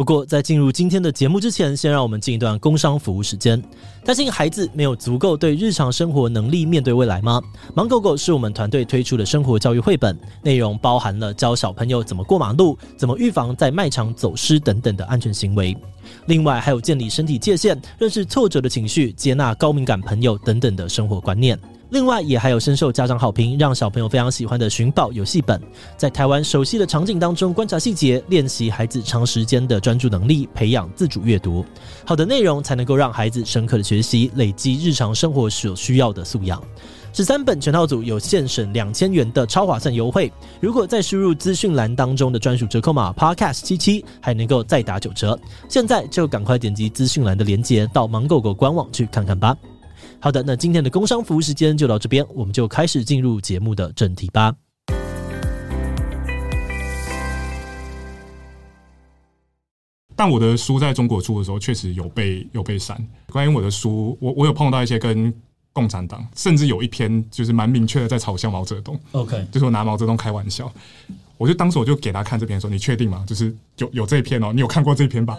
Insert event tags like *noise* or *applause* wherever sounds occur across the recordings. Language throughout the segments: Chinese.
不过，在进入今天的节目之前，先让我们进一段工商服务时间。担心孩子没有足够对日常生活能力面对未来吗？芒狗狗是我们团队推出的生活教育绘本，内容包含了教小朋友怎么过马路、怎么预防在卖场走失等等的安全行为。另外，还有建立身体界限、认识挫折的情绪、接纳高敏感朋友等等的生活观念。另外，也还有深受家长好评，让小朋友非常喜欢的寻宝游戏本，在台湾熟悉的场景当中观察细节，练习孩子长时间的专注能力，培养自主阅读。好的内容才能够让孩子深刻的学习，累积日常生活所需要的素养。十三本全套组有现省两千元的超划算优惠，如果再输入资讯栏当中的专属折扣码 Podcast 七七，还能够再打九折。现在就赶快点击资讯栏的链接，到芒狗狗官网去看看吧。好的，那今天的工商服务时间就到这边，我们就开始进入节目的正题吧。但我的书在中国出的时候，确实有被有被删。关于我的书，我我有碰到一些跟共产党，甚至有一篇就是蛮明确的在嘲笑毛泽东。OK，就是我拿毛泽东开玩笑。我就当时我就给他看这篇说：“你确定吗？就是有有这篇哦，你有看过这篇吧？”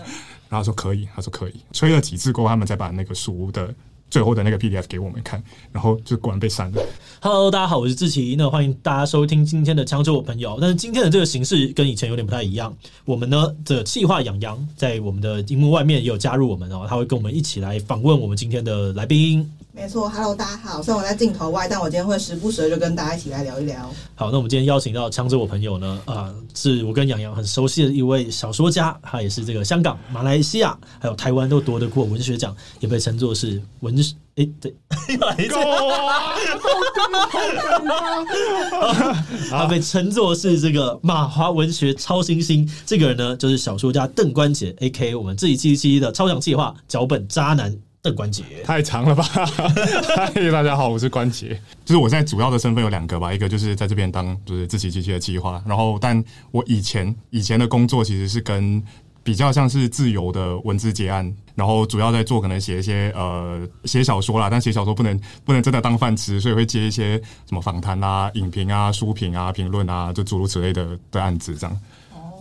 然后他说可以，他说可以。催了几次过后，他们才把那个书的。最后的那个 PDF 给我们看，然后就果然被删了。Hello，大家好，我是志奇，那欢迎大家收听今天的枪手我朋友。但是今天的这个形式跟以前有点不太一样。我们呢，这个企划洋洋在我们的荧幕外面也有加入我们哦，他会跟我们一起来访问我们今天的来宾。没错，Hello，大家好。虽然我在镜头外，但我今天会时不时就跟大家一起来聊一聊。好，那我们今天邀请到枪手我朋友呢，啊、呃，是我跟洋洋很熟悉的一位小说家，他也是这个香港、马来西亚还有台湾都夺得过文学奖，也被称作是文哎对，*laughs* *laughs* 他被称作是这个马华文学超新星。这个人呢，就是小说家邓关杰，A.K.A. 我们志祺七七的超强计划脚本渣男。邓关节太长了吧？*laughs* 嗨，大家好，我是关杰。就是我现在主要的身份有两个吧，一个就是在这边当就是志祺七七的计划，然后但我以前以前的工作其实是跟比较像是自由的文字结案，然后主要在做可能写一些呃写小说啦，但写小说不能不能真的当饭吃，所以会接一些什么访谈啊、影评啊、书评啊、评论啊，就诸如此类的的案子这样。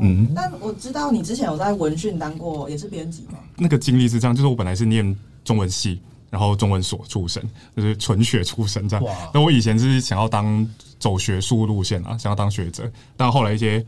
嗯，但我知道你之前有在文讯当过，也是编辑吗？那个经历是这样，就是我本来是念。中文系，然后中文所出身，就是纯学出身这样。那我以前是想要当走学术路线啊，想要当学者，但后来一些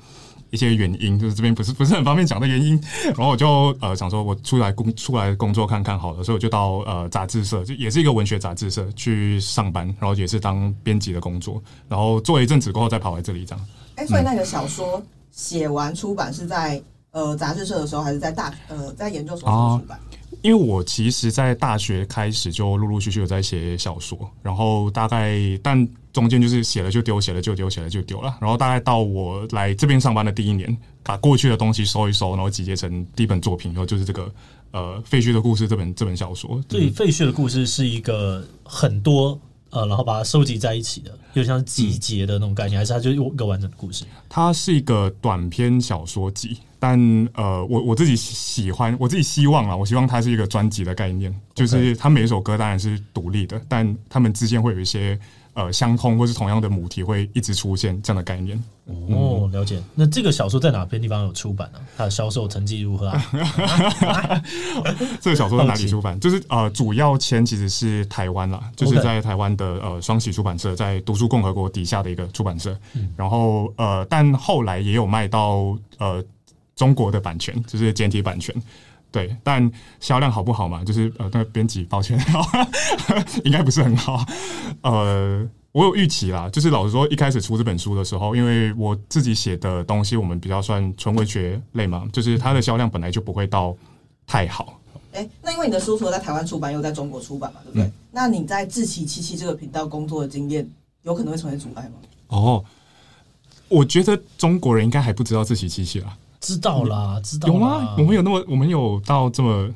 一些原因，就是这边不是不是很方便讲的原因，*laughs* 然后我就呃想说，我出来工出来工作看看好了，所以我就到呃杂志社，就也是一个文学杂志社去上班，然后也是当编辑的工作，然后做了一阵子过后再跑来这里这样。哎、欸，所以那个小说写完出版是在呃杂志社的时候，还是在大呃在研究所出版？啊因为我其实，在大学开始就陆陆续续有在写小说，然后大概但中间就是写了就丢，写了就丢，写了就丢了。然后大概到我来这边上班的第一年，把过去的东西收一收，然后集结成第一本作品，然后就是这个呃废墟的故事这本这本小说。对，废墟的故事是一个很多呃，然后把它收集在一起的，就像集结的那种概念，还是它就一个完整的故事？它是一个短篇小说集。但呃，我我自己喜欢，我自己希望啊，我希望它是一个专辑的概念，就是它每一首歌当然是独立的，但它们之间会有一些呃相通或是同样的母题会一直出现这样的概念。哦，了解。那这个小说在哪边地方有出版呢？它的销售成绩如何啊？*laughs* 这个小说在哪里出版？就是呃，主要签其实是台湾啦，就是在台湾的呃双喜出版社，在读书共和国底下的一个出版社。然后呃，但后来也有卖到呃。中国的版权就是简体版权，对，但销量好不好嘛？就是呃，那个编辑，抱歉，*laughs* 应该不是很好。呃，我有预期啦，就是老实说，一开始出这本书的时候，因为我自己写的东西，我们比较算纯文学类嘛，就是它的销量本来就不会到太好。哎、欸，那因为你的书除了在台湾出版，又在中国出版嘛，对不对？嗯、那你在志奇七七这个频道工作的经验，有可能会成为阻碍吗？哦，我觉得中国人应该还不知道志奇七七啦。知道啦，知道。有吗？我们有那么，我们有到这么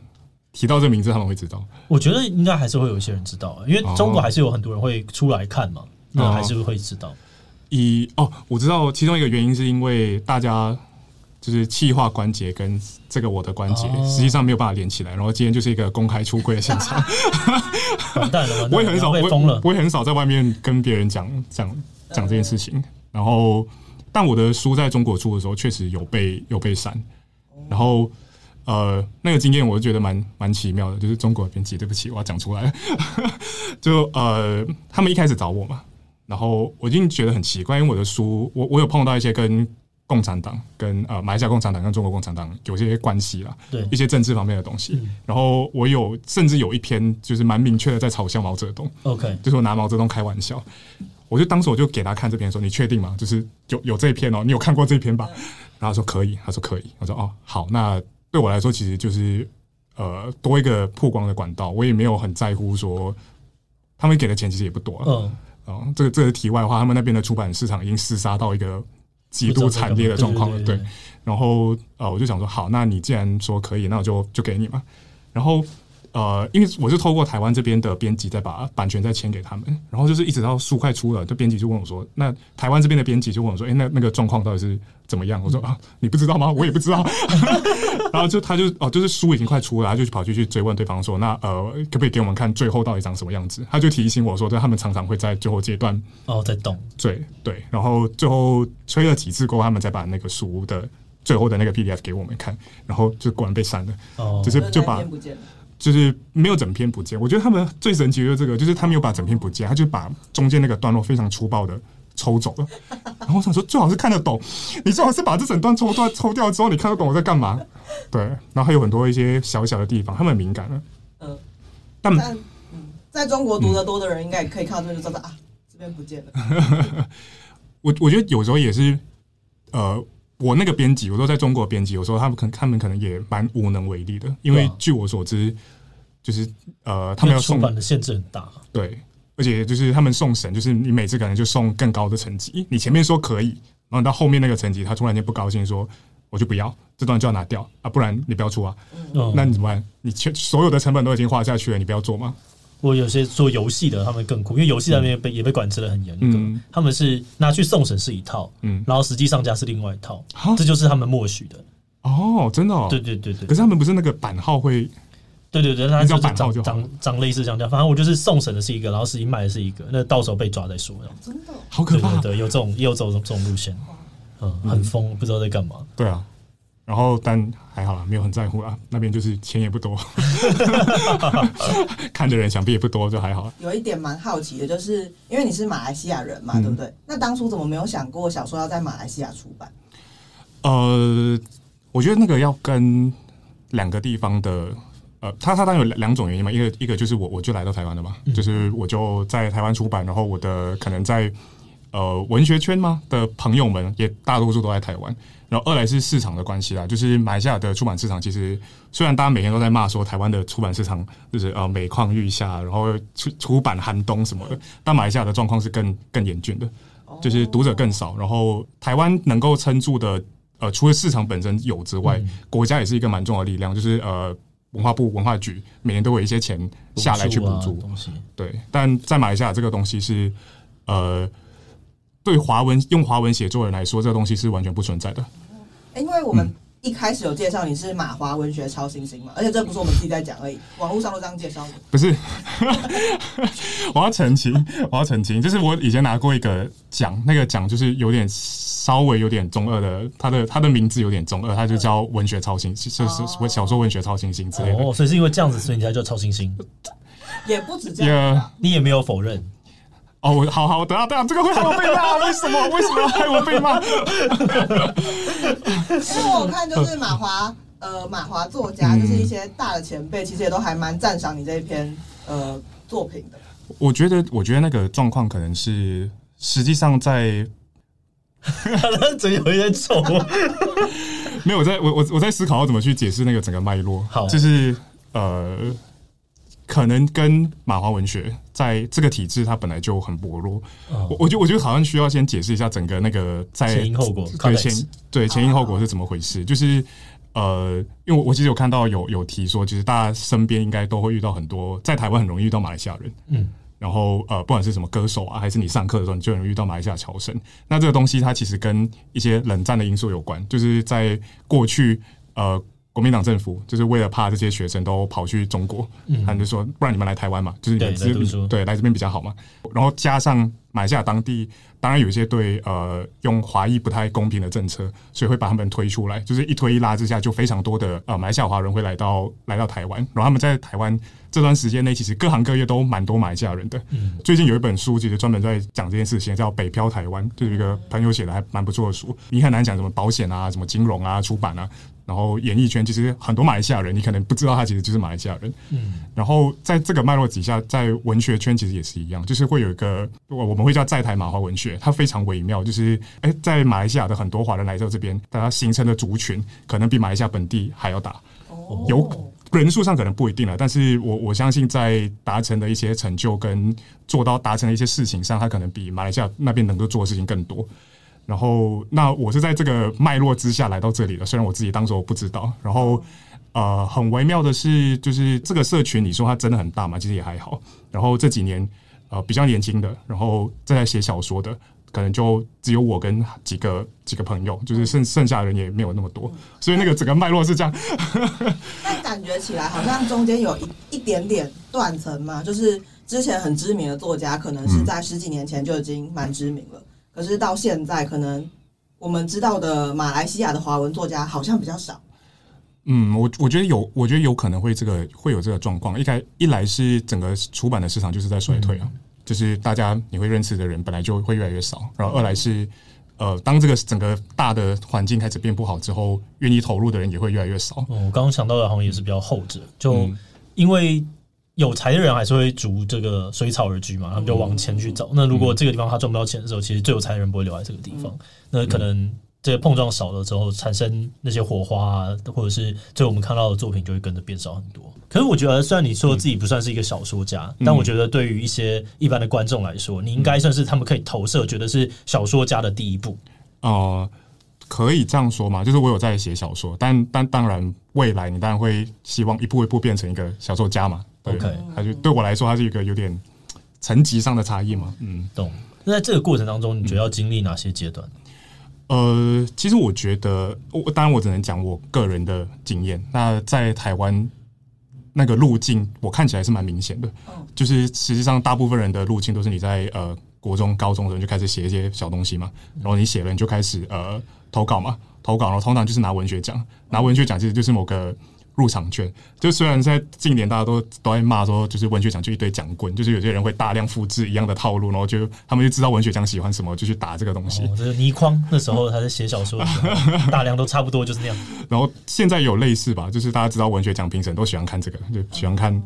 提到这个名字，他们会知道。我觉得应该还是会有一些人知道，因为中国还是有很多人会出来看嘛，哦、那还是会知道。以哦，我知道其中一个原因是因为大家就是气化关节跟这个我的关节实际上没有办法连起来，然后今天就是一个公开出柜的现场。*laughs* 完蛋了，我也很少被封了，我也很少在外面跟别人讲讲讲这件事情，然后。但我的书在中国出的时候，确实有被有被删，然后呃，那个经验我就觉得蛮蛮奇妙的，就是中国编辑，对不起，我要讲出来，*laughs* 就呃，他们一开始找我嘛，然后我已经觉得很奇怪，因为我的书，我我有碰到一些跟共产党、跟呃马来西亚共产党、跟中国共产党有些关系啦，对。一些政治方面的东西，然后我有甚至有一篇就是蛮明确的在嘲笑毛泽东，OK，就是我拿毛泽东开玩笑，我就当时我就给他看这篇说，你确定吗？就是有有这一篇哦，你有看过这篇吧？然后他说可以，他说可以，我说哦好，那。对我来说，其实就是呃多一个曝光的管道，我也没有很在乎说他们给的钱其实也不多了。嗯，啊，这个这个题外话，他们那边的出版市场已经厮杀到一个极度惨烈的状况了。对，然后呃，我就想说，好，那你既然说可以，那我就就给你嘛。然后。呃，因为我是透过台湾这边的编辑再把版权再签给他们，然后就是一直到书快出了，就编辑就问我说：“那台湾这边的编辑就问我说，哎、欸，那那个状况到底是怎么样？”我说：“啊，你不知道吗？我也不知道。*laughs* ”然后就他就哦，就是书已经快出了，他就跑去去追问对方说：“那呃，可不可以给我们看最后到底长什么样子？”他就提醒我说：“他们常常会在最后阶段哦，在动，对对，然后最后催了几次过后，他们才把那个书的最后的那个 PDF 给我们看，然后就果然被删了，哦，就是就把。就是没有整篇不见，我觉得他们最神奇的就是这个，就是他没有把整篇不见，他就把中间那个段落非常粗暴的抽走了。然后我想说，最好是看得懂，你最好是把这整段抽断抽掉之后，你看得懂我在干嘛？对，然后还有很多一些小小的地方，他们很敏感了。嗯，但嗯，在中国读得多的人应该也可以看到这边就知道啊，这边不见了。*laughs* 我我觉得有时候也是，呃。我那个编辑，我说在中国编辑，有时候他们可能他们可能也蛮无能为力的，因为据我所知，就是呃，他们要送出版的限制很大，对，而且就是他们送审，就是你每次可能就送更高的成绩，你前面说可以，然后到后面那个成绩，他突然间不高兴，说我就不要这段就要拿掉啊，不然你不要出啊，嗯、那你怎么办？你全所有的成本都已经花下去了，你不要做吗？我有些做游戏的，他们更酷，因为游戏那边被也被管制的很严格。嗯、他们是拿去送审是一套，嗯，然后实际上架是另外一套，这就是他们默许的。哦，真的？哦，对对对对。可是他们不是那个版号会？对对对，他就是长长长类似这样讲。反正我就是送审的是一个，然后实际卖的是一个，那到时候被抓再说。真的？好可怕！对，有这种也有这种这种路线，嗯，很疯，不知道在干嘛。对啊。然后，但还好啦，没有很在乎啦。那边就是钱也不多，*laughs* 看的人想必也不多，就还好。有一点蛮好奇的，就是因为你是马来西亚人嘛，嗯、对不对？那当初怎么没有想过小说要在马来西亚出版？呃，我觉得那个要跟两个地方的，呃，他他当然有两种原因嘛。一个一个就是我我就来到台湾了嘛，嗯、就是我就在台湾出版，然后我的可能在呃文学圈吗的朋友们也大多数都在台湾。然后二来是市场的关系啦，就是马来西亚的出版市场，其实虽然大家每天都在骂说台湾的出版市场就是呃每况愈下，然后出出版寒冬什么的，但马来西亚的状况是更更严峻的，就是读者更少，然后台湾能够撑住的呃除了市场本身有之外，国家也是一个蛮重要的力量，就是呃文化部文化局每年都有一些钱下来去补助东西，对，但在马来西亚这个东西是呃。对华文用华文写作人来说，这个东西是完全不存在的。因为我们一开始有介绍你是马华文学超新星嘛，而且这不是我们自己在讲而已，网络上都这样介绍的。不是，我要澄清，我要澄清，就是我以前拿过一个奖，那个奖就是有点稍微有点中二的，他的他的名字有点中二，他就叫文学超新星，就是小说文学超新星之类的。哦，所以是因为这样子，所以你才叫超新星？也不止这样，你也没有否认。哦，我好好，等下等下，这个会害我被骂？为什么？为什么要害我被骂？*laughs* 因为我看就是马华，呃，马华作家，就是一些大的前辈，其实也都还蛮赞赏你这一篇呃作品的。我觉得，我觉得那个状况可能是实际上在，*laughs* 嘴有一点丑。*laughs* 没有，我在我我我在思考要怎么去解释那个整个脉络。好，就是呃。可能跟马华文学在这个体制，它本来就很薄弱。哦、我我觉得我觉得好像需要先解释一下整个那个在前因后果，对前对前因后果是怎么回事。就是呃，因为我我其实有看到有有提说，其实大家身边应该都会遇到很多，在台湾很容易遇到马来西亚人。嗯，然后呃，不管是什么歌手啊，还是你上课的时候，你就很容易遇到马来西亚侨生。那这个东西它其实跟一些冷战的因素有关，就是在过去呃。国民党政府就是为了怕这些学生都跑去中国，嗯，他们就说不然你们来台湾嘛，就是你们对来读书，对，来这边比较好嘛。然后加上马来西亚当地，当然有一些对呃用华裔不太公平的政策，所以会把他们推出来，就是一推一拉之下，就非常多的呃马来西亚华人会来到来到台湾，然后他们在台湾这段时间内，其实各行各业都蛮多马来西亚人的。嗯，最近有一本书其实专门在讲这件事情，叫《北漂台湾》，就是一个朋友写的还蛮不错的书。你很难讲什么保险啊，什么金融啊，出版啊。然后演艺圈其实很多马来西亚人，你可能不知道他其实就是马来西亚人。嗯，然后在这个脉络底下，在文学圈其实也是一样，就是会有一个我们会叫在台马华文学，它非常微妙，就是哎，在马来西亚的很多华人来到这边，大家形成的族群可能比马来西亚本地还要大。哦，有人数上可能不一定了，但是我我相信在达成的一些成就跟做到达成的一些事情上，他可能比马来西亚那边能够做的事情更多。然后，那我是在这个脉络之下来到这里的，虽然我自己当时我不知道。然后，呃，很微妙的是，就是这个社群，你说它真的很大嘛？其实也还好。然后这几年，呃，比较年轻的，然后正在写小说的，可能就只有我跟几个几个朋友，就是剩剩下的人也没有那么多。所以那个整个脉络是这样。但感觉起来好像中间有一一点点断层嘛，就是之前很知名的作家，可能是在十几年前就已经蛮知名了。可是到现在，可能我们知道的马来西亚的华文作家好像比较少。嗯，我我觉得有，我觉得有可能会这个会有这个状况。一开一来是整个出版的市场就是在衰退啊，嗯、就是大家你会认识的人本来就会越来越少。然后二来是呃，当这个整个大的环境开始变不好之后，愿意投入的人也会越来越少。哦、我刚刚想到的好像也是比较后者，就因为。有才的人还是会逐这个水草而居嘛，他们就往前去走。那如果这个地方他赚不到钱的时候，其实最有才的人不会留在这个地方。那可能这些碰撞少了之后，产生那些火花啊，或者是最后我们看到的作品就会跟着变少很多。可是我觉得，虽然你说自己不算是一个小说家，但我觉得对于一些一般的观众来说，你应该算是他们可以投射，觉得是小说家的第一步。哦、呃，可以这样说嘛？就是我有在写小说，但但当然未来你当然会希望一步一步变成一个小说家嘛。OK，还是对我来说，它是一个有点层级上的差异嘛。嗯，懂。那在这个过程当中，你觉得要经历哪些阶段？呃，其实我觉得，我当然我只能讲我个人的经验。那在台湾那个路径，我看起来是蛮明显的。就是实际上，大部分人的路径都是你在呃国中、高中的时候就开始写一些小东西嘛，然后你写了，你就开始呃投稿嘛，投稿，然后通常就是拿文学奖，拿文学奖其实就是某个。入场券，就虽然在近年大家都都在骂说，就是文学奖就一堆奖棍，就是有些人会大量复制一样的套路，然后就他们就知道文学奖喜欢什么，就去打这个东西。哦，这个倪匡那时候他在写小说的时候，*laughs* 大量都差不多就是那样。然后现在有类似吧，就是大家知道文学奖评审都喜欢看这个，就喜欢看。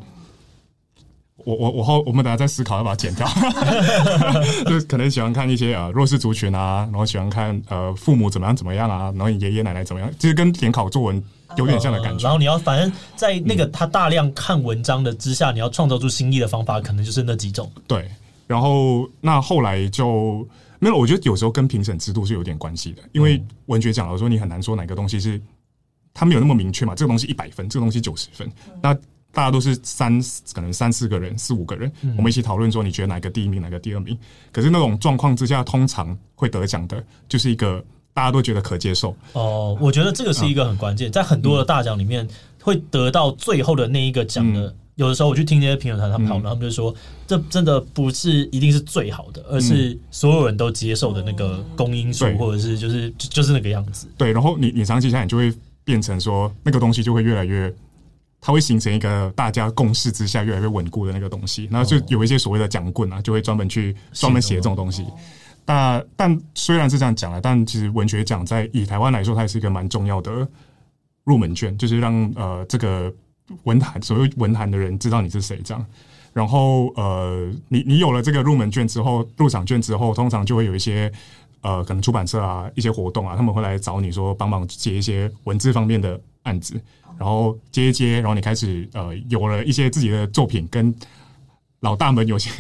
我我我后我们等下再思考要把它剪掉，*laughs* 就可能喜欢看一些呃弱势族群啊，然后喜欢看呃父母怎么样怎么样啊，然后你爷爷奶奶怎么样，其实跟联考作文。有点像的感觉，然后你要反正在那个他大量看文章的之下，你要创造出新意的方法，可能就是那几种。对，然后那后来就没有。我觉得有时候跟评审制度是有点关系的，因为文学奖，我说你很难说哪个东西是他没有那么明确嘛。这个东西一百分，这个东西九十分，那大家都是三可能三四个人、四五个人，我们一起讨论说你觉得哪个第一名，哪个第二名。可是那种状况之下，通常会得奖的就是一个。大家都觉得可接受哦，我觉得这个是一个很关键，在很多的大奖里面，会得到最后的那一个奖的。有的时候我去听那些评审团他们讨论，他们就说，这真的不是一定是最好的，而是所有人都接受的那个公因数，或者是就是就是那个样子。对，然后你你长期下来，你就会变成说，那个东西就会越来越，它会形成一个大家共识之下越来越稳固的那个东西。然后就有一些所谓的奖棍啊，就会专门去专门写这种东西。那但虽然是这样讲了，但其实文学奖在以台湾来说，它也是一个蛮重要的入门券，就是让呃这个文坛所谓文坛的人知道你是谁这样。然后呃，你你有了这个入门券之后，入场券之后，通常就会有一些呃可能出版社啊一些活动啊，他们会来找你说帮忙接一些文字方面的案子，然后接一接，然后你开始呃有了一些自己的作品跟。老大们有些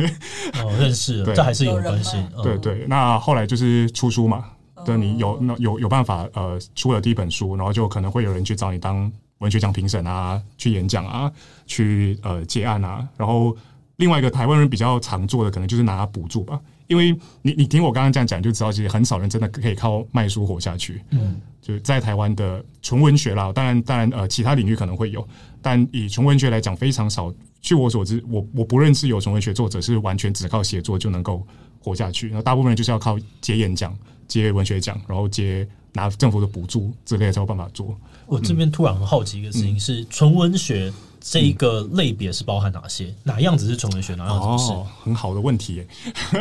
哦认识，*laughs* 对这还是有关系。对对，那后来就是出书嘛，等你有那有有办法呃出了第一本书，然后就可能会有人去找你当文学奖评审啊，去演讲啊，去呃接案啊。然后另外一个台湾人比较常做的，可能就是拿补助吧。因为你你听我刚刚这样讲，就知道其实很少人真的可以靠卖书活下去。嗯，就在台湾的纯文学啦，当然当然呃，其他领域可能会有，但以纯文学来讲，非常少。据我所知，我我不认识有纯文学作者是完全只靠写作就能够活下去。那大部分人就是要靠接演讲、接文学奖，然后接拿政府的补助之类的才有办法做。我这边突然很好奇一个事情是，纯文学。这一个类别是包含哪些？哪样子是纯文学？哪样子不是？很好的问题。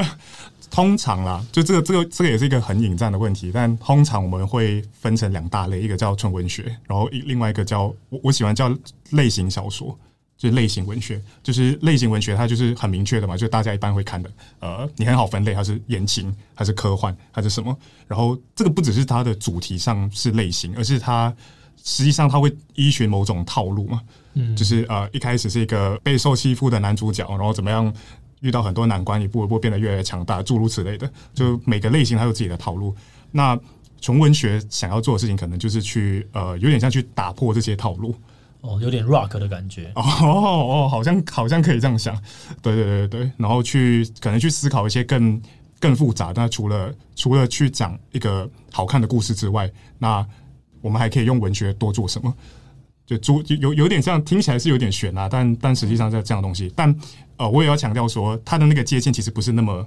*laughs* 通常啦，就这个这个这个也是一个很引战的问题。但通常我们会分成两大类，一个叫纯文学，然后另外一个叫我我喜欢叫类型小说，就是类型文学。就是类型文学，它就是很明确的嘛，就大家一般会看的。呃，你很好分类，它是言情还是科幻还是什么？然后这个不只是它的主题上是类型，而是它实际上它会依循某种套路嘛。嗯，就是呃，一开始是一个备受欺负的男主角，然后怎么样遇到很多难关，一步一步变得越来越强大，诸如此类的。就每个类型它有自己的套路。那纯文学想要做的事情，可能就是去呃，有点像去打破这些套路。哦，有点 rock 的感觉。*laughs* 哦哦，好像好像可以这样想。对对对对，然后去可能去思考一些更更复杂。那除了除了去讲一个好看的故事之外，那我们还可以用文学多做什么？就主有有点像，听起来是有点悬啊，但但实际上这这样的东西。但呃，我也要强调说，它的那个界限其实不是那么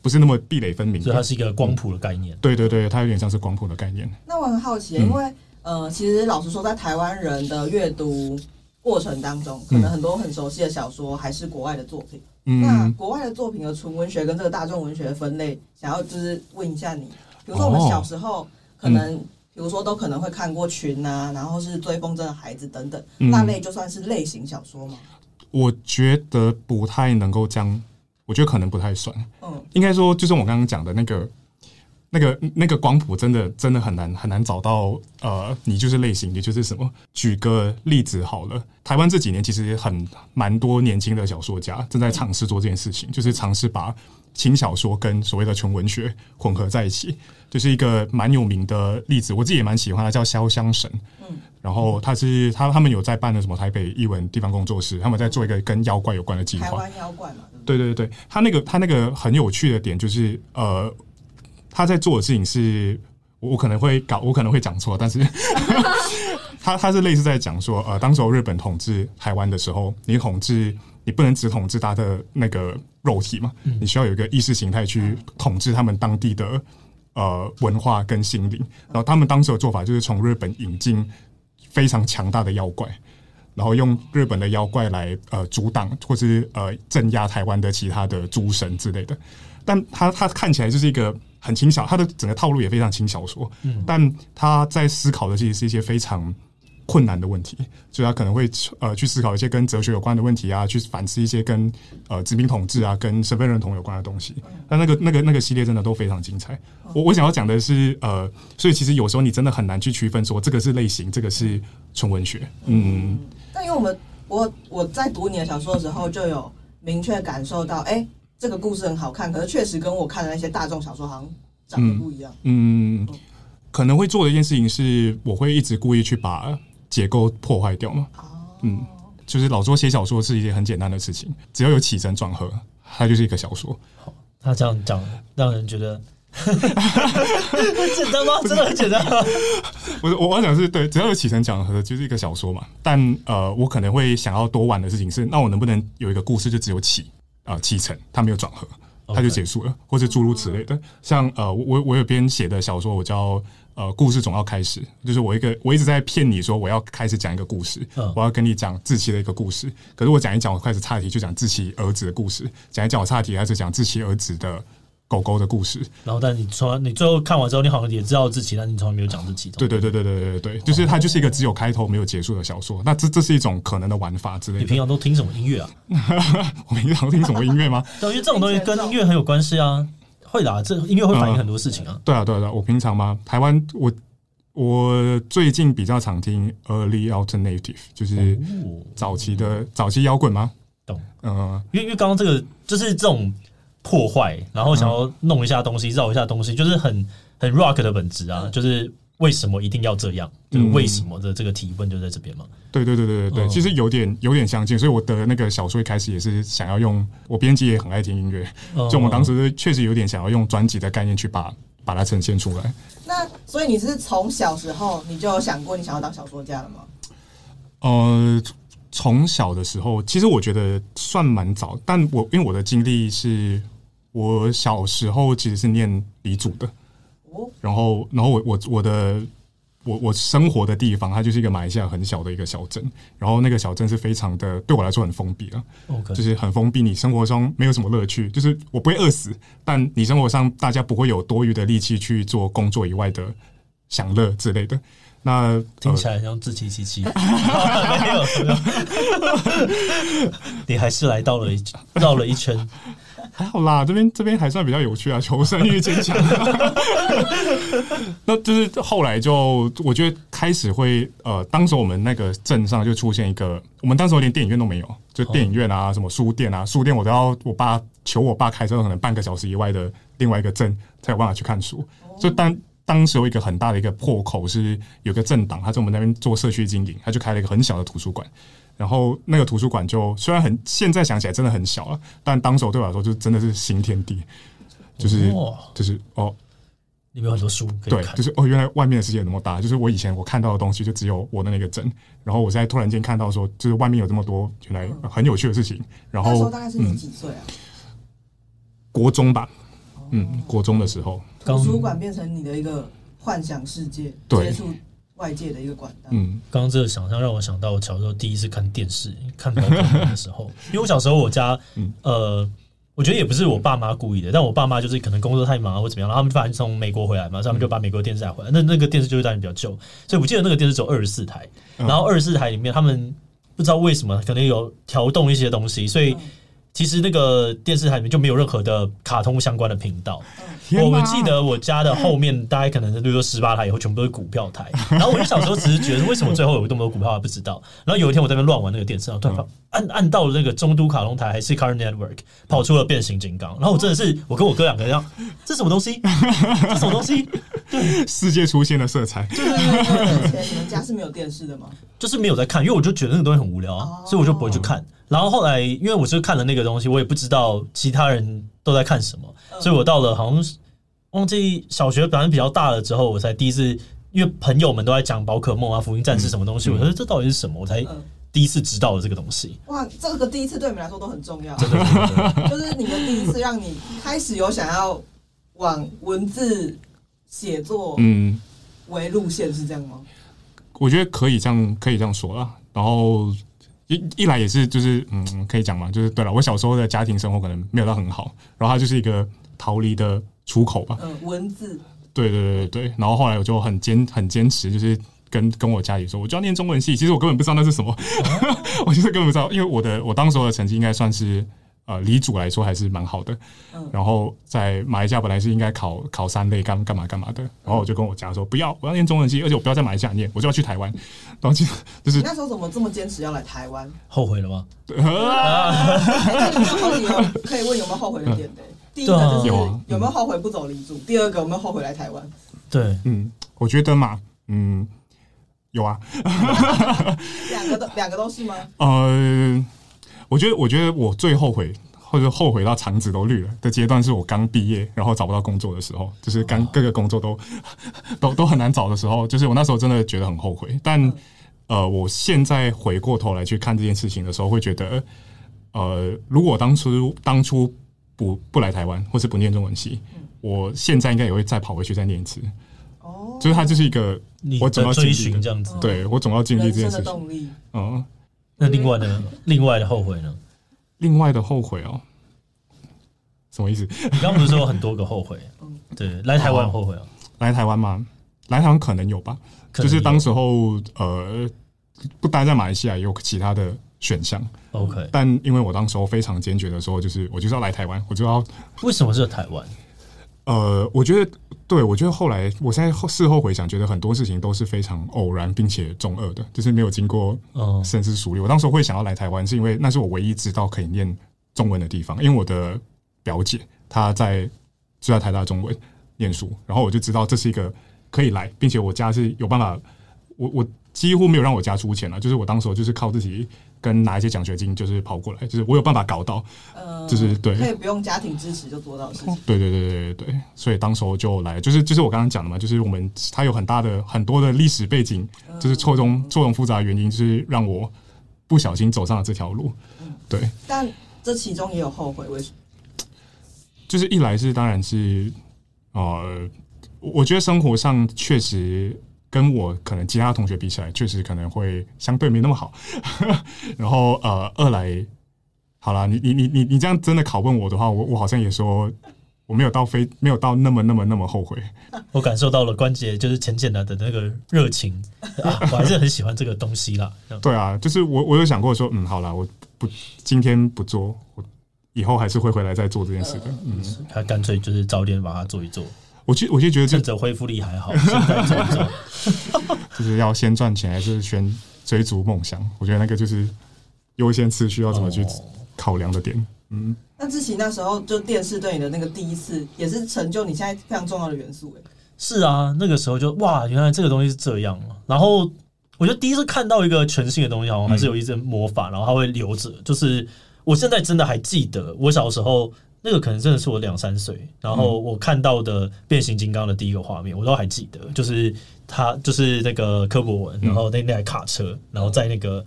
不是那么壁垒分明，所以它是一个光谱的概念。对对对，它有点像是光谱的概念。那我很好奇，因为呃，其实老实说，在台湾人的阅读过程当中，可能很多很熟悉的小说还是国外的作品。嗯，那国外的作品的纯文学跟这个大众文学的分类，想要就是问一下你，比如说我们小时候可能。比如说，都可能会看过群啊，然后是追风筝的孩子等等，那类就算是类型小说吗？我觉得不太能够将，我觉得可能不太算。嗯，应该说，就是我刚刚讲的那个、那个、那个光谱，真的真的很难很难找到。呃，你就是类型，你就是什么？举个例子好了，台湾这几年其实也很蛮多年轻的小说家正在尝试做这件事情，就是尝试把轻小说跟所谓的纯文学混合在一起。就是一个蛮有名的例子，我自己也蛮喜欢的，叫潇湘神。嗯，然后他是他他们有在办的什么台北译文地方工作室，他们在做一个跟妖怪有关的计划。台湾妖怪嘛，对对对对，他那个他那个很有趣的点就是，呃，他在做的事情是，我可能会搞，我可能会讲错，但是 *laughs* 他他是类似在讲说，呃，当时候日本统治台湾的时候，你统治你不能只统治他的那个肉体嘛，你需要有一个意识形态去统治他们当地的。呃，文化跟心灵，然后他们当时的做法就是从日本引进非常强大的妖怪，然后用日本的妖怪来呃阻挡或是呃镇压台湾的其他的诸神之类的。但他他看起来就是一个很轻小，他的整个套路也非常轻小说，嗯，但他在思考的其实是一些非常。困难的问题，所以他可能会呃去思考一些跟哲学有关的问题啊，去反思一些跟呃殖民统治啊、跟身份认同有关的东西。但那个那个那个系列真的都非常精彩。我我想要讲的是呃，所以其实有时候你真的很难去区分说这个是类型，这个是纯文学。嗯，但因为我们我我在读你的小说的时候，就有明确感受到，哎、欸，这个故事很好看，可是确实跟我看的那些大众小说好像长得不一样。嗯，嗯，可能会做的一件事情是，我会一直故意去把。结构破坏掉嘛？嗯，就是老说写小说是一件很简单的事情，只要有起承转合，它就是一个小说。好，他这样讲让人觉得 *laughs* 简单吗？真的很简单吗？我我我想是对，只要有起承转合，就是一个小说嘛。但呃，我可能会想要多玩的事情是，那我能不能有一个故事就只有起啊、呃、起承，它没有转合，它就结束了，Okay. 或者诸如此类的。像呃，我我有编写的小说，我叫。呃，故事总要开始，就是我一个我一直在骗你说我要开始讲一个故事，嗯、我要跟你讲志祺的一个故事。可是我讲一讲，我开始岔题，就讲志祺儿子的故事；讲一讲，我岔题，开始讲志祺儿子的狗狗的故事。然后，但你从你最后看完之后，你好像也知道志祺，但你从来没有讲志祺。对对对对对对对，就是它就是一个只有开头没有结束的小说。那这这是一种可能的玩法之类的。你平常都听什么音乐啊？我平常听什么音乐吗？对，因为这种东西跟音乐很有关系啊。会的，这音乐会反映很多事情啊。呃、对啊，对啊，对啊。我平常嘛？台湾我。我最近比较常听 Early Alternative，就是早期的、哦、早期摇滚吗？懂，嗯，因为因为刚刚这个就是这种破坏，然后想要弄一下东西，绕、嗯、一下东西，就是很很 rock 的本质啊，就是为什么一定要这样？就是为什么的这个提问就在这边嘛。对对对对对对，其实有点有点相近，所以我的那个小说一开始也是想要用，我编辑也很爱听音乐，就我们当时确实有点想要用专辑的概念去把把它呈现出来。那所以你是从小时候你就有想过你想要当小说家了吗？呃，从小的时候，其实我觉得算蛮早，但我因为我的经历是，我小时候其实是念理组的，哦，然后然后我我我的。我我生活的地方，它就是一个马来西亚很小的一个小镇，然后那个小镇是非常的对我来说很封闭啊，Okay. 就是很封闭，你生活中没有什么乐趣，就是我不会饿死，但你生活上大家不会有多余的力气去做工作以外的享乐之类的。那听起来像自欺欺欺，*laughs* 没有，*laughs* 你还是来到了一绕了一圈。还好啦，这边这边还算比较有趣啊，*laughs* 求生欲坚强。*laughs* 那就是后来就我觉得开始会呃，当时我们那个镇上就出现一个，我们当时连电影院都没有，就电影院啊，什么书店啊，书店我都要我爸求我爸开车，可能半个小时以外的另外一个镇才有办法去看书。就当当时有一个很大的一个破口，是有个政党，他在我们那边做社区经营，他就开了一个很小的图书馆。然后那个图书馆就虽然很，现在想起来真的很小了，但当时对我来说就真的是新天地，就是、哦、就是哦，里面有很多书可以看，对，就是哦，原来外面的世界有那么大，就是我以前我看到的东西就只有我的那个镇，然后我现在突然间看到说，就是外面有这么多原来很有趣的事情。然后那时候大概是你几岁啊？嗯、国中吧，嗯，国中的时候，图书馆变成你的一个幻想世界，对。接触外界的一个管道。嗯，刚刚这个想象让我想到我小时候第一次看电视，看宝可梦的时候，*laughs* 因为我小时候我家，呃，我觉得也不是我爸妈故意的，但我爸妈就是可能工作太忙或怎么样，然后他们反正从美国回来嘛，所以他们就把美国电视带回来。那那个电视就是当然比较旧，所以我记得那个电视只有二十四台，然后二十四台里面他们不知道为什么可能有调动一些东西，所以。其实那个电视台里面就没有任何的卡通相关的频道。我们记得我家的后面 *laughs* 大概可能是，比如说十八台以后全部都是股票台。*laughs* 然后我就小时候只是觉得为什么最后有这么多股票还不知道。然后有一天我在那边乱玩那个电视，然后突然 *laughs* 按按到了那个中都卡通台还是 Cartoon Network，跑出了变形金刚。然后我真的是我跟我哥两个人，这什么东西？这什么东西？对，世界出现了色彩。对对对对。你们家是没有电视的吗？就是没有在看，因为我就觉得那个东西很无聊啊，所以我就不会去看。然后后来，因为我是看了那个东西，我也不知道其他人都在看什么，所以我到了好像忘记小学，反正比较大了之后，我才第一次，因为朋友们都在讲宝可梦啊、福音战士什么东西，我说这到底是什么，我才第一次知道了这个东西。哇，这个第一次对你们来说都很重要，*laughs* 就是你们第一次让你开始有想要往文字写作嗯为路线，是这样吗？我觉得可以这样，可以这样说啦。然后。一一来也是就是嗯，可以讲嘛，就是对了，我小时候的家庭生活可能没有到很好，然后它就是一个逃离的出口吧。嗯，文字。对对对对，然后后来我就很坚很坚持，就是跟跟我家里说，我就要念中文系。其实我根本不知道那是什么，*laughs* 我就是根本不知道，因为我的我当时的成绩应该算是。呃，理组来说还是蛮好的，嗯，然后在马来西亚本来是应该考考三类干干嘛干嘛的，然后我就跟我家说不要，我要念中文系，而且我不要在马来西亚念，我就要去台湾。然后就就是你那时候怎么这么坚持要来台湾？后悔了吗？啊、*laughs* 可以问有没有后悔的点的？第一个就是有没有后悔不走理组？第二个有没有后悔来台湾？对，嗯，我觉得嘛，嗯，有啊，两个都两个都是吗？呃。我觉得，我觉得我最后悔或者后悔到肠子都绿了的阶段，是我刚毕业然后找不到工作的时候，就是刚各个工作都都都很难找的时候，就是我那时候真的觉得很后悔。但呃，我现在回过头来去看这件事情的时候，会觉得，呃，如果当初当初不不来台湾，或是不念中文系，我现在应该也会再跑回去再念一次。哦，就是它就是一个我总要追寻这样子，对我总要经历这件事情。嗯。那另外呢？另外的后悔呢？另外的后悔哦，什么意思？你刚刚不是说有很多个后悔？*laughs* 对，来台湾后悔啊？来台湾吗？来台湾可能有吧，就是当时候呃，不待在马来西亚，也有其他的选项。OK，但因为我当时候非常坚决的说，就是我就是要来台湾，我就要。为什么是台湾？呃，我觉得，对，我觉得后来，我现在后事后回想，觉得很多事情都是非常偶然并且中二的，就是没有经过深思熟虑。我当时会想要来台湾，是因为那是我唯一知道可以念中文的地方，因为我的表姐她在就在台大中文念书，然后我就知道这是一个可以来，并且我家是有办法，我我几乎没有让我家出钱了，就是我当时就是靠自己跟拿一些奖学金，就是跑过来，就是我有办法搞到，呃，就是对，可以不用家庭支持就做到事情。对对对对对对，所以当时候就来，就是就是我刚刚讲的嘛，就是我们它有很大的很多的历史背景，就是错综错综复杂的原因，就是让我不小心走上了这条路。对，但这其中也有后悔，为什么？*tsk* 就是一来是当然是，呃，我觉得生活上确实跟我可能其他同学比起来，确实可能会相对没那么好。*laughs* 然后呃，二来，好了，你你你你你这样真的拷问我的话，我我好像也说我没有到非没有到那么那么那么后悔。我感受到了关节就是浅浅的的那个热情，我还是很喜欢这个东西啦。对啊，就是我我有想过说，嗯，好了，我不今天不做我。以后还是会回来再做这件事的，嗯，他干脆就是早点把它做一做。我其实我就觉得趁着恢复力还好，*laughs* 就是要先赚钱还是先追逐梦想？我觉得那个就是优先次序要怎么去考量的点。嗯，那志奇那时候就电视对你的那个第一次，也是成就你现在非常重要的元素。哎，是啊，那个时候就哇，原来这个东西是这样。然后我觉得第一次看到一个全新的东西，好像还是有一阵魔法，然后它会留着，就是。我现在真的还记得，我小时候那个可能真的是我两三岁，然后我看到的变形金刚的第一个画面，我都还记得，就是他就是那个柯博文，然后那那台卡车，然后在那个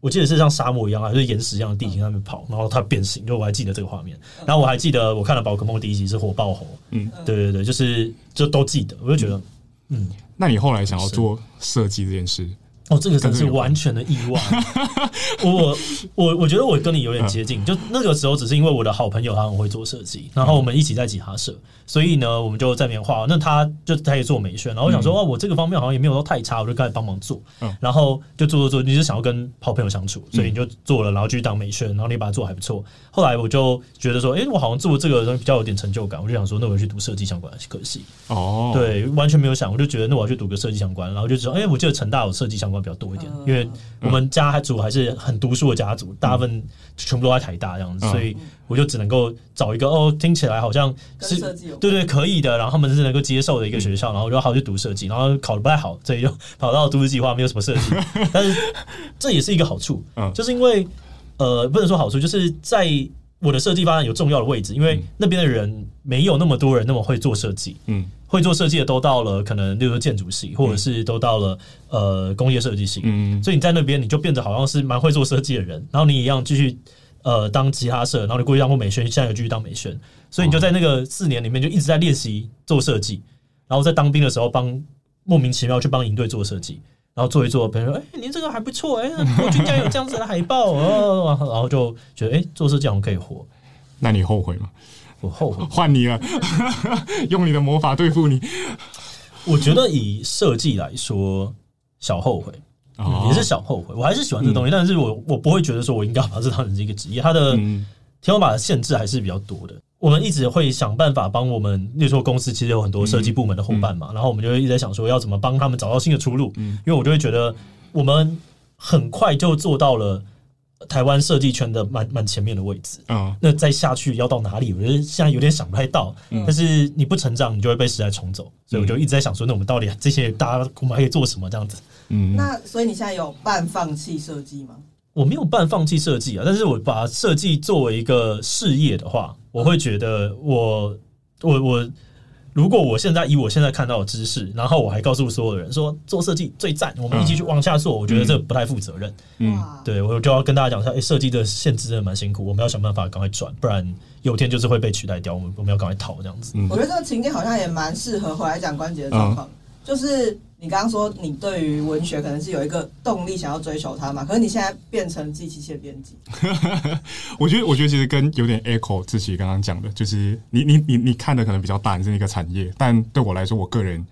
我记得是像沙漠一样，还是岩石一样的地形上面跑，然后它变形，就我还记得这个画面。然后我还记得我看了宝可梦第一集是火爆猴，嗯，对对对，就是就都记得，我就觉得，嗯，那你后来想要做设计这件事？哦，这个真是完全的意外。*laughs* 我我我觉得我跟你有点接近，就那个时候只是因为我的好朋友他很会做设计，然后我们一起在吉他社，所以呢，我们就在那边画。那他就他也做美宣，然后我想说，哦，我这个方面好像也没有说太差，我就开始帮忙做。然后就做做做，你是想要跟好朋友相处，所以你就做了，然后继续当美宣，然后你把它做还不错。后来我就觉得说，哎，我好像做这个东西比较有点成就感，我就想说，那我要去读设计相关的科系。哦，对，完全没有想，我就觉得那我要去读个设计相关，然后就知道，哎，我记得成大有设计相关比较多一点，因为我们家族还是很读书的家族，大部分全部都在台大这样子，所以我就只能够找一个哦，听起来好像是对对可以的，然后他们是能够接受的一个学校，然后我就好去读设计，然后考的不太好，所以就跑到都市计划，没有什么设计，*laughs* 但是这也是一个好处，就是因为呃，不能说好处，就是在。我的设计方案有重要的位置，因为那边的人没有那么多人那么会做设计，嗯，会做设计的都到了可能，例如说建筑系，或者是都到了呃工业设计系，嗯，所以你在那边你就变得好像是蛮会做设计的人，然后你一样继续呃当吉他社，然后你过去当过美宣，现在又继续当美宣，所以你就在那个四年里面就一直在练习做设计，然后在当兵的时候帮莫名其妙去帮营队做设计。然后做一做，朋友说：“哎、欸，您这个还不错，哎、欸，国军家有这样子的海报 *laughs* 哦。”然后就觉得：“哎、欸，做设计好像可以活。”那你后悔吗？我后悔，换你了，*laughs* 用你的魔法对付你。我觉得以设计来说，小后悔，也是小后悔。我还是喜欢这东西，但是我我不会觉得说我应该把这当成一个职业。它的天花板的限制还是比较多的。我们一直会想办法帮我们，例如说公司其实有很多设计部门的伙伴嘛，然后我们就会一直在想说要怎么帮他们找到新的出路。因为我就会觉得我们很快就做到了台湾设计圈的蛮蛮前面的位置啊。那再下去要到哪里？我觉得现在有点想不太到。但是你不成长，你就会被时代冲走。所以我就一直在想说，那我们到底这些大家我们还可以做什么？这样子。嗯，那所以你现在有半放弃设计吗？我没有半放弃设计啊，但是我把设计作为一个事业的话，我会觉得我我我，如果我现在以我现在看到的知识，然后我还告诉所有的人说做设计最赞，我们一起去往下做，我觉得这不太负责任。嗯，对，我就要跟大家讲一下，诶，设计的限制真的蛮辛苦，我们要想办法赶快转，不然有天就是会被取代掉。我们我们要赶快逃这样子。我觉得这个情境好像也蛮适合回来讲关节的状况，就是。你刚刚说你对于文学可能是有一个动力想要追求它嘛？可是你现在变成记器械编辑，*laughs* 我觉得我觉得其实跟有点 echo 自己刚刚讲的，就是你你你你看的可能比较大，是一个产业，但对我来说，我个人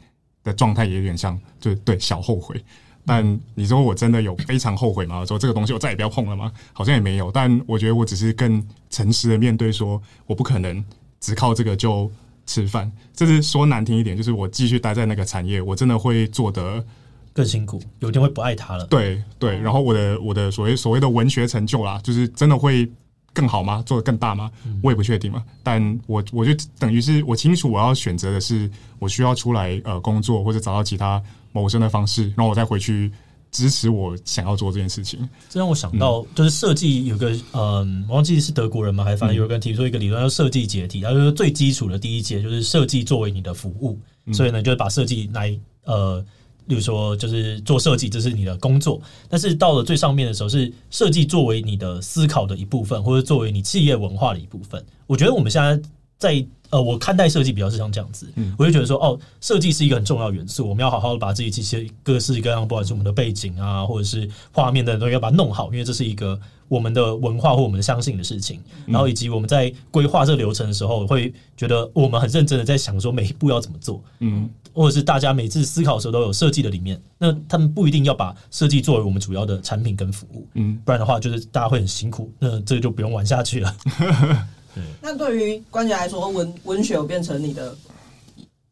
的状态也有点像，就是对小后悔。但你说我真的有非常后悔吗？说这个东西我再也不要碰了吗？好像也没有。但我觉得我只是更诚实的面对，说我不可能只靠这个就。吃饭，这是说难听一点，就是我继续待在那个产业，我真的会做得更辛苦，有一天会不爱他了。对对，然后我的我的所谓所谓的文学成就啦，就是真的会更好吗？做得更大吗？我也不确定嘛。但我我就等于是我清楚我要选择的是，我需要出来呃工作或者找到其他谋生的方式，然后我再回去支持我想要做这件事情。这让我想到，嗯、就是设计有个嗯，我忘记是德国人吗？还是反正有个人提出一个理论，叫设计解体。他说最基础的第一阶就是设计作为你的服务，嗯、所以呢，就是把设计来呃。例如说，就是做设计，这是你的工作。但是到了最上面的时候，是设计作为你的思考的一部分，或者作为你企业文化的一部分。我觉得我们现在在呃，我看待设计比较是像这样子，嗯，我就觉得说，哦，设计是一个很重要元素，我们要好好的把自己这些各式各样，不管是我们的背景啊，或者是画面的东西，要把它弄好，因为这是一个我们的文化或我们相信的事情。然后以及我们在规划这个流程的时候，会觉得我们很认真的在想说每一步要怎么做，嗯。或者是大家每次思考的时候都有设计的里面，那他们不一定要把设计作为我们主要的产品跟服务，嗯，不然的话就是大家会很辛苦，那这个就不用玩下去了。*laughs* 对，那对于关杰来说，文文学有变成你的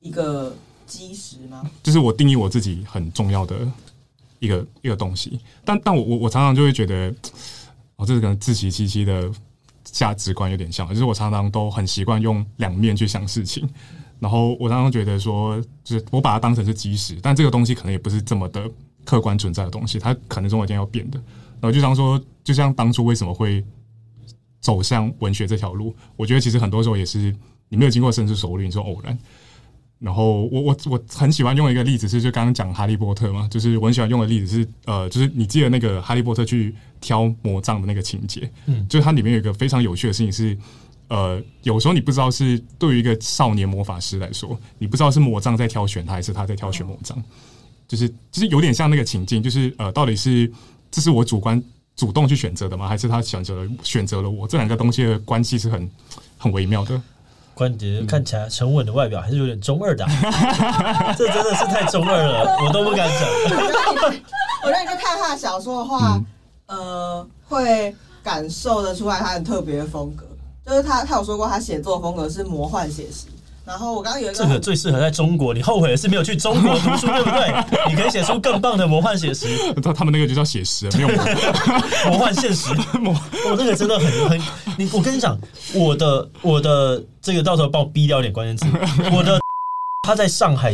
一个基石吗？就是我定义我自己很重要的一个一个东西，但但我我我常常就会觉得，哦，这是可能自欺欺欺的价值观有点像，就是我常常都很习惯用两面去想事情。然后我常常觉得说，就是我把它当成是基石，但这个东西可能也不是这么的客观存在的东西，它可能总有一天要变的。然后就像说，就像当初为什么会走向文学这条路，我觉得其实很多时候也是你没有经过深思熟虑，你说偶然。然后我我我很喜欢用一个例子是，就刚刚讲哈利波特嘛，就是我很喜欢用的例子是，呃，就是你记得那个哈利波特去挑魔杖的那个情节，嗯，就是它里面有一个非常有趣的事情是。呃，有时候你不知道是对于一个少年魔法师来说，你不知道是魔杖在挑选他，还是他在挑选魔杖，就是就是有点像那个情境，就是呃，到底是这是我主观主动去选择的吗？还是他选择了选择了我？这两个东西的关系是很很微妙的。关杰看起来沉稳的外表还是有点中二的，啊，*laughs* 这真的是太中二了，我都不敢讲。*laughs* 我让你去看他的小说的话，嗯、呃，会感受得出来他很特别的风格。就是他，他有说过他写作风格是魔幻写实。然后我刚刚有一个，这个最适合在中国。你后悔的是没有去中国读书，*laughs* 对不对？你可以写出更棒的魔幻写实。他他们那个就叫写实，没有 *laughs* 魔幻现实。*laughs* 魔，我那个真的很很。你我跟你讲，我的我的这个到时候帮我逼掉一点关键词。我的他在上海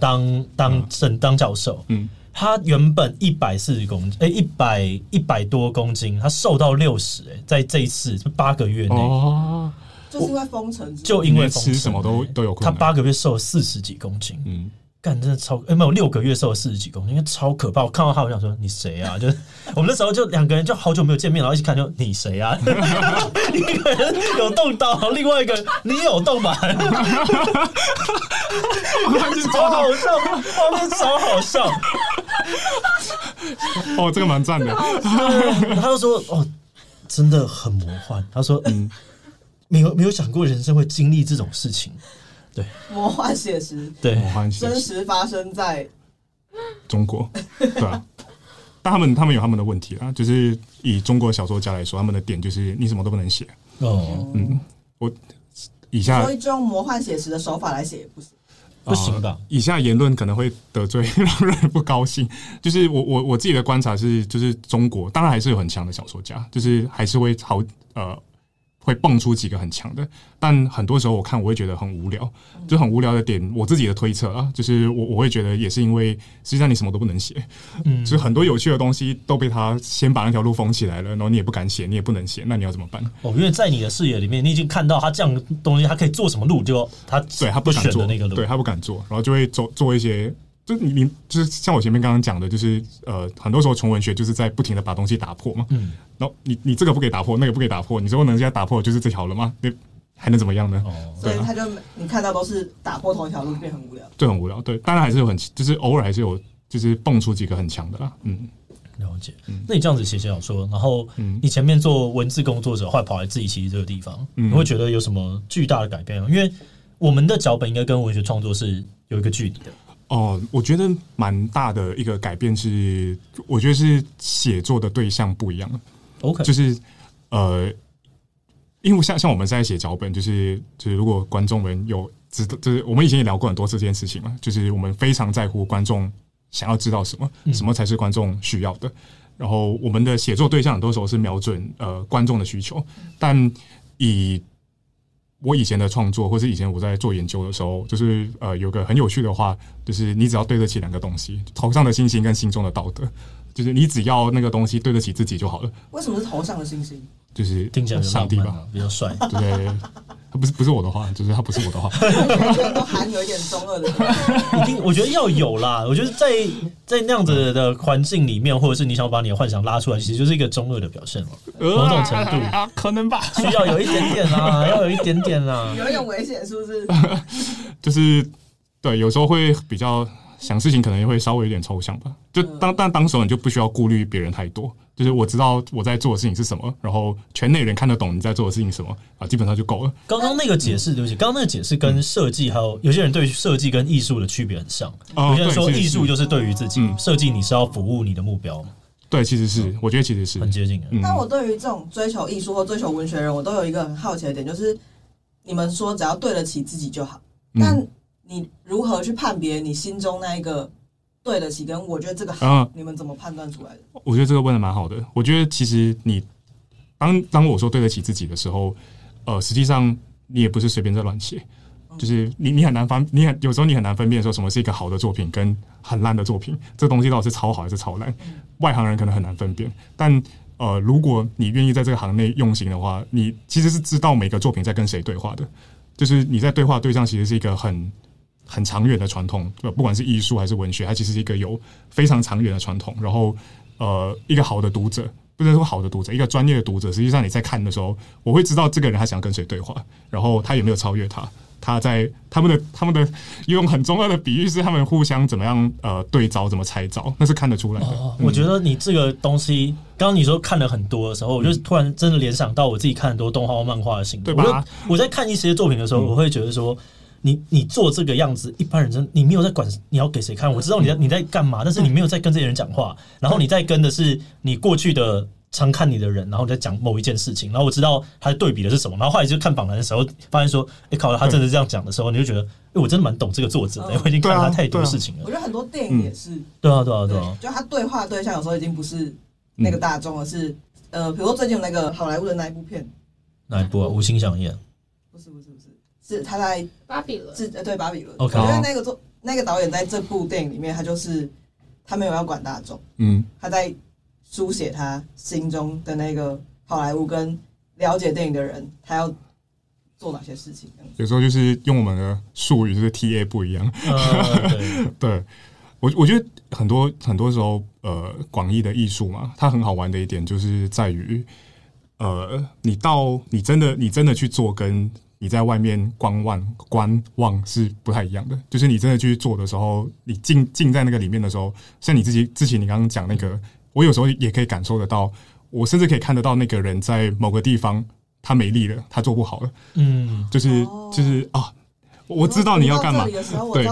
当当正当教授，嗯。他原本一百四十公斤，哎，一百一百多公斤，他瘦到六十，哎，在这一次八个月内，哦，就是因为封城，就因为封城，吃什么都都有。他八个月瘦了四十几公斤，嗯。干真的超哎，没有六个月瘦了四十几公斤，因为超可怕。我看到他，我想说你谁啊？就是 *laughs* 我们那时候就两个人，就好久没有见面，然后一起看，就你谁啊？*laughs* 一个人有动刀，另外一个人你有动吧？超好笑，画面超好笑。哦，这个蛮赞的。*laughs* 他就说哦，真的很魔幻。他说嗯，没有没有想过人生会经历这种事情。对，魔幻写实，对，魔幻写实，真实发生在中国，*laughs* 对啊。但他们他们有他们的问题啊，就是以中国小说家来说，他们的点就是你什么都不能写。哦，嗯，我以下所以就用魔幻写实的手法来写也不行，不行的。以下言论可能会得罪让人不高兴，就是我我我自己的观察是，就是中国当然还是有很强的小说家，就是还是会好呃。会蹦出几个很强的，但很多时候我看我会觉得很无聊，就很无聊的点。我自己的推测啊，就是我我会觉得也是因为实际上你什么都不能写，嗯，就是很多有趣的东西都被他先把那条路封起来了，然后你也不敢写，你也不能写，那你要怎么办？哦，因为在你的视野里面，你已经看到他这样的东西，他可以做什么路，就他对他不敢做那个路，对他不敢做，然后就会做做一些。就你你就是像我前面刚刚讲的，就是呃，很多时候纯文学就是在不停的把东西打破嘛。嗯。然后你你这个不给打破，那个不给打破，你最后能现在打破就是这条了吗？你还能怎么样呢？哦。所以，他就你看到都是打破同一条路，变很无聊。对，很无聊。对，当然还是有很，就是偶尔还是有，就是蹦出几个很强的啦。嗯，了解。嗯。那你这样子写写小说，然后你前面做文字工作者，后来跑来自己其实这个地方，嗯，你会觉得有什么巨大的改变吗？因为我们的脚本应该跟文学创作是有一个距离的。哦，我觉得蛮大的一个改变是，我觉得是写作的对象不一样了。OK，就是呃，因为像像我们在写脚本，就是就是如果观众们有知道，就是我们以前也聊过很多次这件事情嘛，就是我们非常在乎观众想要知道什么，什么才是观众需要的。然后我们的写作对象很多时候是瞄准呃观众的需求，但以我以前的创作，或是以前我在做研究的时候，就是呃有个很有趣的话，就是你只要对得起两个东西，头上的星星跟心中的道德，就是你只要那个东西对得起自己就好了。为什么是头上的星星？就是听起来上帝吧，比较帅。对，他不是不是我的话，就是他不是我的话，都含有一点中二的。一定，我觉得要有啦。我觉得在在那样子的环境里面，或者是你想把你的幻想拉出来，其实就是一个中二的表现了。某种程度啊，可能吧，需要有一点点啊，要有一点点啊，有一点危险，是不是？就是对，有时候会比较想事情，可能也会稍微有点抽象吧。就当但当时候你就不需要顾虑别人太多。就是我知道我在做的事情是什么，然后圈内人看得懂你在做的事情是什么啊，基本上就够了。刚刚那个解释，对不起，刚刚那个解释跟设计还有有些人对设计跟艺术的区别很像。有些人说艺术就是对于自己，设计你是要服务你的目标。对，其实是，我觉得其实是很接近的。但我对于这种追求艺术或追求文学的人，我都有一个很好奇的点，就是你们说只要对得起自己就好，但你如何去判别你心中那一个？对得起，跟我觉得这个好，嗯、你们怎么判断出来的？我觉得这个问的蛮好的。我觉得其实你当当我说对得起自己的时候，呃，实际上你也不是随便在乱写，嗯、就是你你很难分，你很有时候你很难分辨说什么是一个好的作品跟很烂的作品，这东西到底是超好还是超烂？嗯、外行人可能很难分辨，但呃，如果你愿意在这个行内用心的话，你其实是知道每个作品在跟谁对话的，就是你在对话对象其实是一个很。很长远的传统，不管是艺术还是文学，它其实是一个有非常长远的传统。然后，呃，一个好的读者，不能说好的读者，一个专业的读者，实际上你在看的时候，我会知道这个人他想跟谁对话，然后他有没有超越他，他在他们的他们的用很重要的比喻是他们互相怎么样呃对招，怎么拆招，那是看得出来的。哦，我觉得你这个东西，刚刚你说看了很多的时候，我就突然真的联想到我自己看很多动画、漫画的心得。对吧？我在看一些作品的时候，我会觉得说。你你做这个样子，一般人真你没有在管你要给谁看。我知道你在你在干嘛，但是你没有在跟这些人讲话。然后你在跟的是你过去的常看你的人，然后在讲某一件事情。然后我知道他的对比的是什么。然后后来就看访谈的时候，发现说，哎，靠，他真的这样讲的时候，你就觉得，哎，我真的蛮懂这个作者的，我已经看了他太多事情了。我觉得很多电影也是，对啊，对啊，对啊，就他对话对象有时候已经不是那个大众，而是呃，比如说最近有那个好莱坞的那一部片，哪一部啊？无心想演。不是不是不是。是他在巴比伦，是呃对巴比伦。OK，因为那个做那个导演在这部电影里面，他就是他没有要管大众，嗯，他在书写他心中的那个好莱坞跟了解电影的人，他要做哪些事情。有时候就是用我们的术语，就是 TA 不一样。Uh, *laughs* 对，对我我觉得很多很多时候，呃，广义的艺术嘛，它很好玩的一点就是在于，呃，你到你真的你真的去做跟。你在外面观望观望是不太一样的，就是你真的去做的时候，你进进在那个里面的时候，像你自己之前你刚刚讲那个，我有时候也可以感受得到，我甚至可以看得到那个人在某个地方他没力了，他做不好了，嗯，就是就是啊。我知道你要干嘛，对，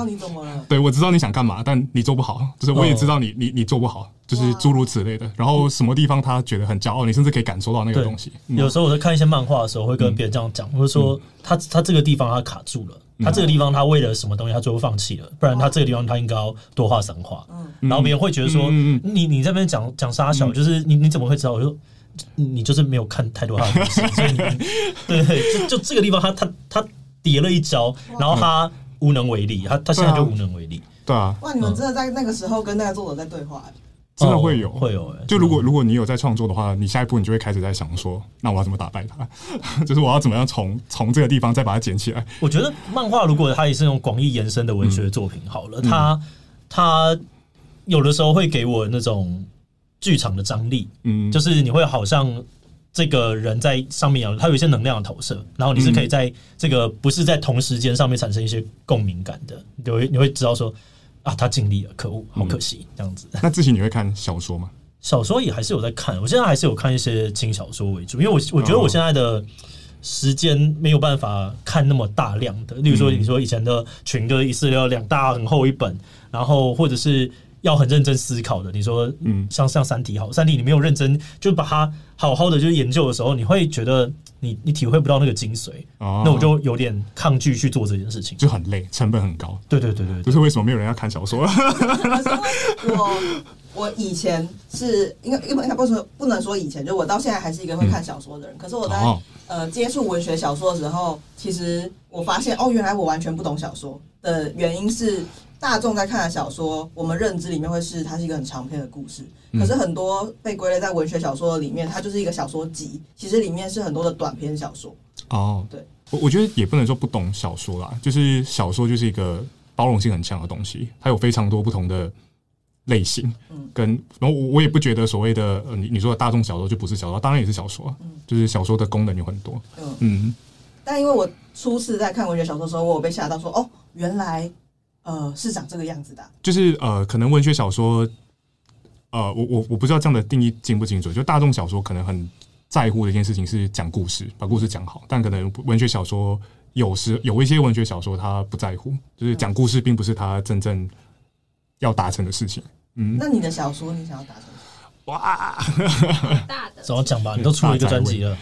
对，我知道你想干嘛，但你做不好，就是我也知道你你你做不好，就是诸如此类的。然后什么地方他觉得很骄傲，你甚至可以感受到那个东西。有时候我在看一些漫画的时候，会跟别人这样讲，我就说他他这个地方他卡住了，他这个地方他为了什么东西他最后放弃了，不然他这个地方他应该要多画三画。然后别人会觉得说，你你这边讲讲沙小，就是你你怎么会知道？我说你就是没有看太多他的东西，所以你 *laughs* 对对，就就这个地方他他他。叠了一招，然后他无能为力，他他现在就无能为力。对啊，哇！你们真的在那个时候跟那个作者在对话，真的会有会有。就如果如果你有在创作的话，你下一步你就会开始在想说，那我要怎么打败他？*laughs* 就是我要怎么样从从这个地方再把它捡起来？我觉得漫画如果它也是那种广义延伸的文学作品，好了，它它有的时候会给我那种剧场的张力，嗯，就是你会好像。这个人在上面啊，他有一些能量的投射，然后你是可以在这个不是在同时间上面产生一些共鸣感的，你会你会知道说啊，他尽力了，可恶，好可惜，这样子。那之前你会看小说吗？小说也还是有在看，我现在还是有看一些轻小说为主，因为我我觉得我现在的时间没有办法看那么大量的，例如说你说以前的群就是一次要两大很厚一本，然后或者是。要很认真思考的。你说，嗯，像像三体好，三体你没有认真就把它好好的就是研究的时候，你会觉得你你体会不到那个精髓。哦，那我就有点抗拒去做这件事情，就很累，成本很高。对对对对，就是为什么没有人要看小说？我我以前是应该应该不说不能说以前，就我到现在还是一个会看小说的人。嗯、可是我在、哦、呃接触文学小说的时候，其实我发现哦，原来我完全不懂小说的原因是。大众在看的小说，我们认知里面会是它是一个很长篇的故事，可是很多被归类在文学小说里面，它就是一个小说集，其实里面是很多的短篇小说。哦，对，我我觉得也不能说不懂小说啦，就是小说就是一个包容性很强的东西，它有非常多不同的类型，嗯，跟然后我我也不觉得所谓的呃你你说的大众小说就不是小说，当然也是小说，嗯，就是小说的功能有很多，嗯。嗯，但因为我初次在看文学小说的时候，我有被吓到说哦，原来。呃，是长这个样子的，就是呃，可能文学小说，呃，我我我不知道这样的定义精不精准。就大众小说可能很在乎的一件事情是讲故事，把故事讲好，但可能文学小说有时有一些文学小说他不在乎，就是讲故事并不是他真正要达成的事情。嗯，那你的小说你想要达成？哇，大的，怎么讲吧？你都出了一个专辑了，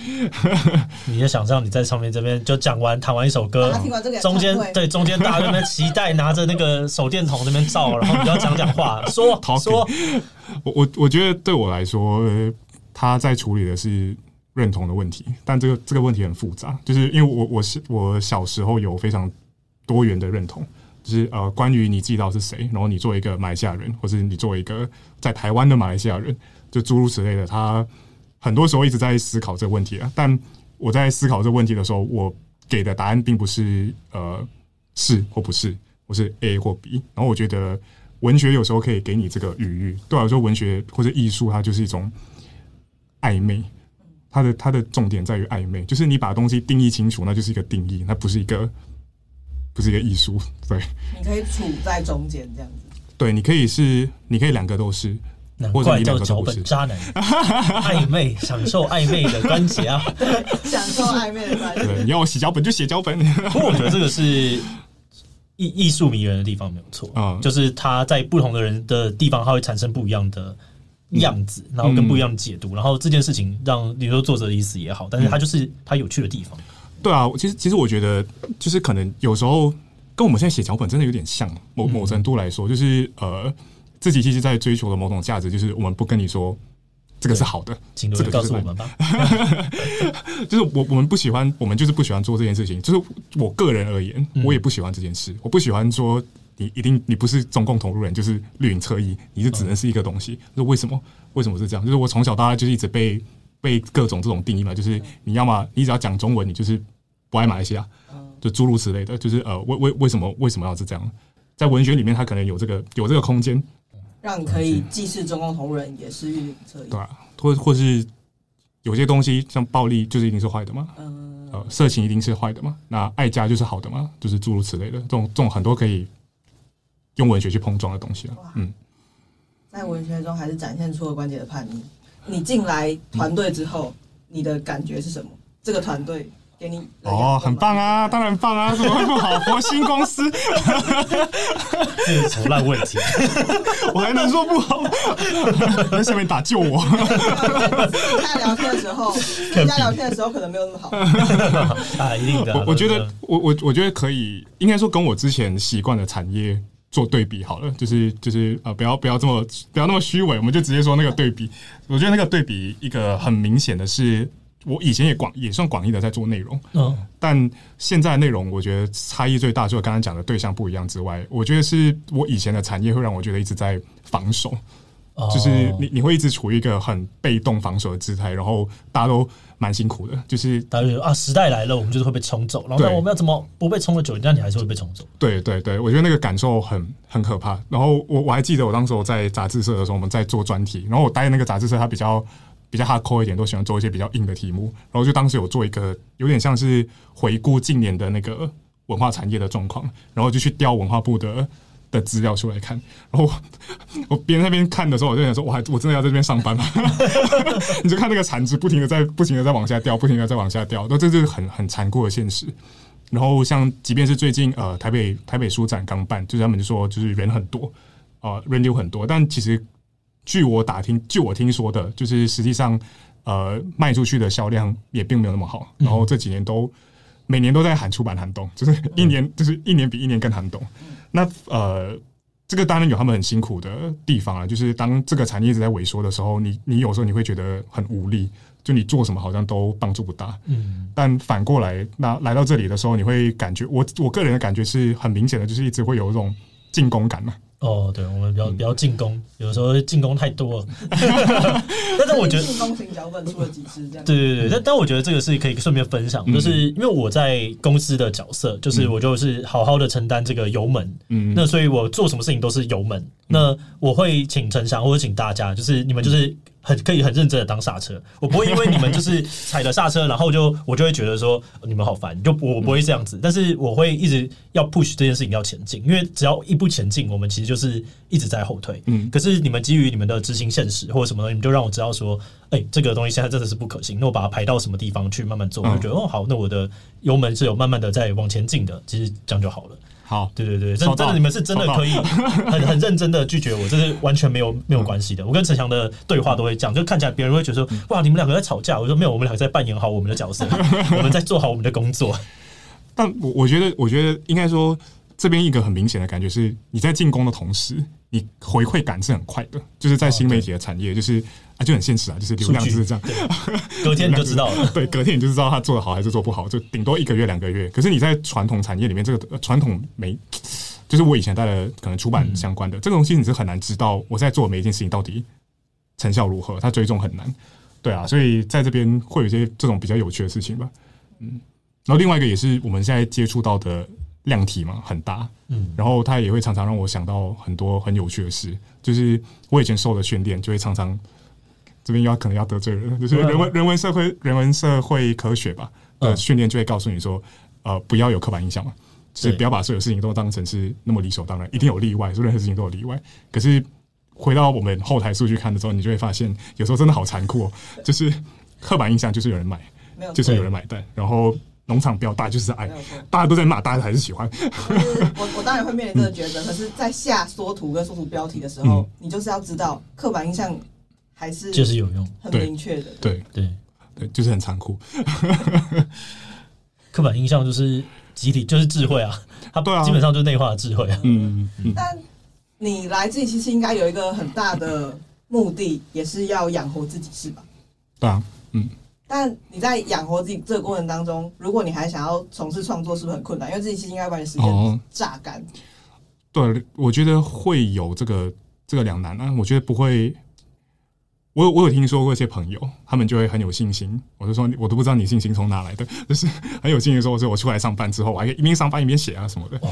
*laughs* 你就想象你在上面这边就讲完弹完一首歌，中间对中间大家在那边期待拿着那个手电筒那边照，然后你要讲讲话，说说。我我我觉得对我来说，他在处理的是认同的问题，但这个这个问题很复杂，就是因为我我是我小时候有非常多元的认同。就是呃，关于你自己到底是谁，然后你作为一个马来西亚人，或是你作为一个在台湾的马来西亚人，就诸如此类的，他很多时候一直在思考这个问题啊。但我在思考这个问题的时候，我给的答案并不是呃是或不是，我是 A 或 B。然后我觉得文学有时候可以给你这个余裕。对我来说，文学或者艺术，它就是一种暧昧。它的它的重点在于暧昧，就是你把东西定义清楚，那就是一个定义，那不是一个。不是一个艺术，对。你可以处在中间这样子。对，你可以是，你可以两个都是，或者你两个都不是。渣男，暧昧，享受暧昧的关节啊，享受暧昧的关节。对，你要我写脚本就写脚本。不过我觉得这个是艺艺术迷人的地方，没有错啊，就是他在不同的人的地方，他会产生不一样的样子，然后跟不一样的解读，然后这件事情让你说作者的意思也好，但是他就是他有趣的地方。对啊，其实其实我觉得，就是可能有时候跟我们现在写脚本真的有点像，某某程度来说，就是呃，自己其实，在追求的某种价值，就是我们不跟你说这个是好的，请这个告诉我们吧。*laughs* 就是我我们不喜欢，我们就是不喜欢做这件事情。就是我个人而言，我也不喜欢这件事。我不喜欢说你一定你不是中共同路人，就是绿营侧翼，你就只能是一个东西。就是为什么？为什么是这样？就是我从小到大就是一直被。被各种这种定义嘛，就是你要么你只要讲中文，你就是不爱马来西亚，就诸如此类的，就是呃，为为为什么为什么要是这样？在文学里面，它可能有这个有这个空间，让你可以既是中共同路人，也是绿营侧翼，对啊，或或是有些东西像暴力，就是一定是坏的嘛，嗯，呃，色情一定是坏的嘛，那爱家就是好的嘛，就是诸如此类的，这种这种很多可以用文学去碰撞的东西啊，嗯，在文学中还是展现出了关节的叛逆。你进来团队之后，你的感觉是什么？这个团队给你哦，很棒啊，当然棒啊，*laughs* 怎么会不好？佛心公司，这是什么烂问题？*laughs* 我还能说不好？*laughs* 在下面打救我。大家聊天的时候，跟大家聊天的时候可能没有那么好啊，一定的。我我觉得，我我我觉得可以，应该说跟我之前习惯的产业。做对比好了，就是就是呃，不要不要这么不要那么虚伪，我们就直接说那个对比。我觉得那个对比一个很明显的是，我以前也广也算广义的在做内容，嗯，但现在内容我觉得差异最大，除了刚刚讲的对象不一样之外，我觉得是我以前的产业会让我觉得一直在防守。就是你你会一直处于一个很被动防守的姿态，然后大家都蛮辛苦的。就是大家啊，时代来了，我们就是会被冲走。然后我们要怎么不被冲的久？但你还是会被冲走。对对对，我觉得那个感受很很可怕。然后我我还记得我当时我在杂志社的时候，我们在做专题，然后我待的那个杂志社，它比较比较 hardcore 一点，都喜欢做一些比较硬的题目。然后就当时有做一个有点像是回顾近年的那个文化产业的状况，然后就去调文化部的。的资料出来看，然后我边那边看的时候，我就想说，我还我真的要在这边上班吗？*laughs* 你就看那个产值不停的在不停的在往下掉，不停的在往下掉，那这就是很很残酷的现实。然后像即便是最近呃台北台北书展刚办，就是他们就说就是人很多，呃人流很多，但其实据我打听，据我听说的，就是实际上呃卖出去的销量也并没有那么好，然后这几年都每年都在喊出版寒冬，就是一年就是一年比一年更寒冬。那呃。这个当然有他们很辛苦的地方啊，就是当这个产业一直在萎缩的时候，你你有时候你会觉得很无力，就你做什么好像都帮助不大。嗯，但反过来，那来到这里的时候，你会感觉我我个人的感觉是很明显的，就是一直会有一种进攻感嘛。哦，对，我们比较比较进攻，有时候进攻太多了。*laughs* 但是我觉得进攻型脚本出了几次这样。对对对，但但我觉得这个是可以顺便分享，就是因为我在公司的角色，就是我就是好好的承担这个油门，嗯，那所以我做什么事情都是油门。那我会请陈翔或者请大家，就是你们就是。很可以很认真的当刹车，我不会因为你们就是踩了刹车，然后就我就会觉得说你们好烦，就我不会这样子，但是我会一直要 push 这件事情要前进，因为只要一不前进，我们其实就是一直在后退。嗯，可是你们基于你们的执行现实或者什么东西，你们就让我知道说，哎，这个东西现在真的是不可行，那我把它排到什么地方去慢慢做，我就觉得哦好，那我的油门是有慢慢的在往前进的，其实这样就好了。好，对对对，真真的，你们是真的可以很很认真的拒绝我，这是完全没有没有关系的。我跟陈翔的对话都会这样，就看起来别人会觉得说，哇，你们两个在吵架。我说没有，我们两个在扮演好我们的角色，*laughs* 我们在做好我们的工作。但我我觉得，我觉得应该说，这边一个很明显的感觉是，你在进攻的同时，你回馈感是很快的，就是在新媒体的产业，就是。啊，就很现实啊，就是流量就是这样，隔天你就知道了。*laughs* 对，隔天你就知道他做的好还是做不好，就顶多一个月两个月。可是你在传统产业里面，这个传统媒，就是我以前带的可能出版相关的、嗯、这个东西，你是很难知道我在做每一件事情到底成效如何，它追踪很难。对啊，所以在这边会有一些这种比较有趣的事情吧。嗯，然后另外一个也是我们现在接触到的量体嘛，很大。嗯，然后它也会常常让我想到很多很有趣的事，就是我以前受的训练就会常常。这边要可能要得罪人，就是 *laughs* 人文人文社会人文社会科学吧的训练就会告诉你说，呃，不要有刻板印象嘛，就是不要把所有事情都当成是那么理所当然，一定有例外，所以任何事情都有例外。可是回到我们后台数据看的时候，你就会发现，有时候真的好残酷哦，就是刻板印象就是有人买，就是有人买单，然后农场标大就是爱，大家都在骂，大家还是喜欢。我 *laughs* 我当然会面临这个抉择，可是，在下缩图跟缩图标题的时候，你就是要知道刻板印象。还是就是有用，很明确的，对对对，就是很残酷。*laughs* 刻板印象就是集体，就是智慧啊，它对啊，基本上就是内化的智慧啊。嗯嗯。但你来这里其实应该有一个很大的目的，也是要养活自己，是吧？对啊，嗯。但你在养活自己这个过程当中，如果你还想要从事创作，是不是很困难？因为自己其实应该把你时间榨干。对，我觉得会有这个这个两难啊。我觉得不会。我有我有听说过一些朋友，他们就会很有信心。我就说，我都不知道你信心从哪来的，就是很有信心说，我说我出来上班之后，我还可以一边上班一边写啊什么的。哦，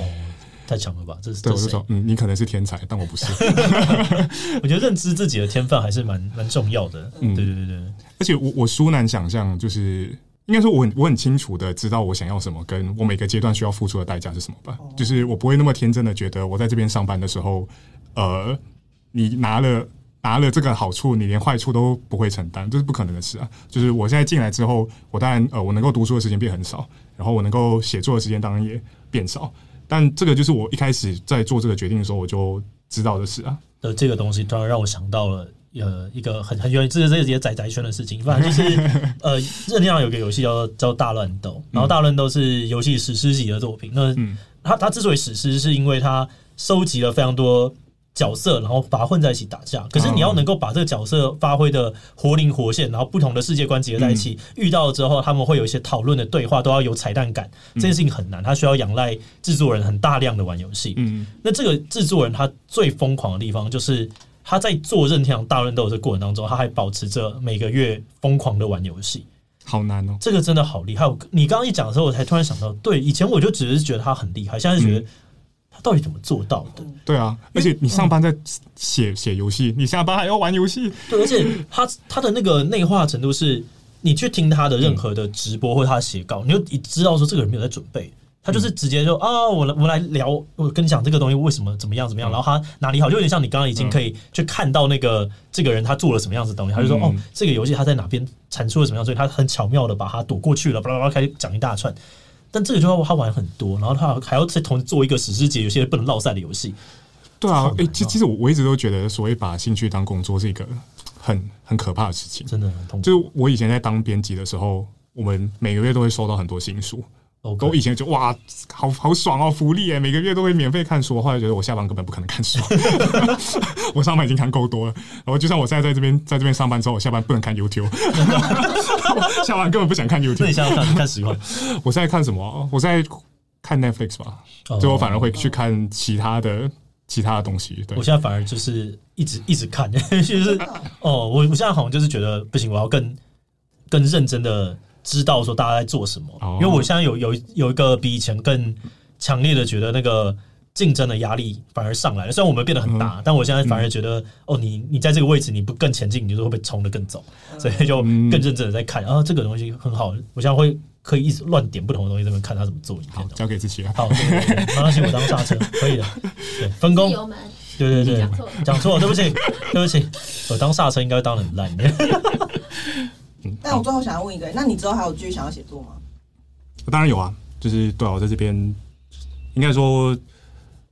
太强了吧！这是对，我就说，嗯，你可能是天才，但我不是。*laughs* 我觉得认知自己的天分还是蛮蛮重要的。嗯，对对对对。而且我我殊难想象，就是应该说我很我很清楚的知道我想要什么，跟我每个阶段需要付出的代价是什么吧。就是我不会那么天真的觉得我在这边上班的时候，呃，你拿了。拿了这个好处，你连坏处都不会承担，这是不可能的事啊！就是我现在进来之后，我当然呃，我能够读书的时间变很少，然后我能够写作的时间当然也变少，但这个就是我一开始在做这个决定的时候我就知道的事啊。的这个东西当然让我想到了呃一个很很原这是这些宅宅圈的事情，反正就是 *laughs* 呃任天堂有个游戏叫叫大乱斗，然后大乱斗是游戏史诗级的作品。那它它之所以史诗，是因为它收集了非常多。角色，然后把它混在一起打架。可是你要能够把这个角色发挥的活灵活现，然后不同的世界观结合在一起，嗯、遇到了之后他们会有一些讨论的对话，都要有彩蛋感。这件事情很难，他需要仰赖制作人很大量的玩游戏。嗯，那这个制作人他最疯狂的地方，就是他在做任天堂大乱斗这过程当中，他还保持着每个月疯狂的玩游戏。好难哦，这个真的好厉害。你刚刚一讲的时候，我才突然想到，对，以前我就只是觉得他很厉害，现在是觉得。嗯他到底怎么做到的？对啊，而且你上班在写写游戏，你下班还要玩游戏。对，而且他他的那个内化程度是，你去听他的任何的直播或者他的写稿，你就你知道说这个人没有在准备，他就是直接就啊，我来我来聊，我跟你讲这个东西为什么怎么样怎么样，然后他哪里好，就有点像你刚刚已经可以去看到那个这个人他做了什么样子的东西，他就说哦，这个游戏他在哪边产出了什么样，所以他很巧妙的把它躲过去了，巴拉巴拉开始讲一大串。但这个就要他玩很多，然后他还要再同时做一个史诗级游戏不能落赛的游戏，对啊，诶、欸，其其实我我一直都觉得，所谓把兴趣当工作是一个很很可怕的事情，真的很痛苦。就是我以前在当编辑的时候，我们每个月都会收到很多新书。我以前就哇，好好爽哦，福利哎，每个月都会免费看书。后来觉得我下班根本不可能看书，*laughs* 我上班已经看够多了。然后就像我现在在这边，在这边上班之后，我下班不能看 YouTube，*laughs* 下班根本不想看 YouTube。那你现在看看实况？我现在看什么？我在看 Netflix 吧。最后我反而会去看其他的其他的东西。对，我现在反而就是一直一直看，*laughs* 就是哦，我我现在好像就是觉得不行，我要更更认真的。知道说大家在做什么，因为我现在有有有一个比以前更强烈的觉得那个竞争的压力反而上来了。虽然我们变得很大，但我现在反而觉得哦，你你在这个位置你不更前进，你就会被冲得更走，所以就更认真的在看啊，这个东西很好。我现在会可以一直乱点不同的东西，在那边看他怎么做。好，交给自己了。好，没关系，我当刹车可以的。对，分工。对对对，讲错了，对不起，对不起，我当刹车应该当的很烂的。但我最后想要问一个，那你之后还有继续想要写作吗？当然有啊，就是对啊，我在这边应该说，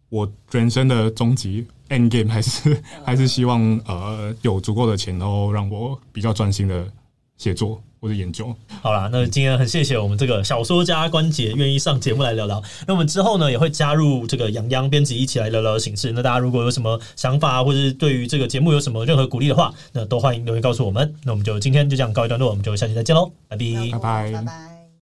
我人生的终极 end game 还是还是希望呃有足够的钱，然后让我比较专心的写作。或者研究好啦，那今天很谢谢我们这个小说家关杰愿意上节目来聊聊。那我们之后呢也会加入这个杨洋编辑一起来聊聊形式。那大家如果有什么想法，或者是对于这个节目有什么任何鼓励的话，那都欢迎留言告诉我们。那我们就今天就这样告一段落，我们就下期再见喽，拜拜，拜拜。拜拜。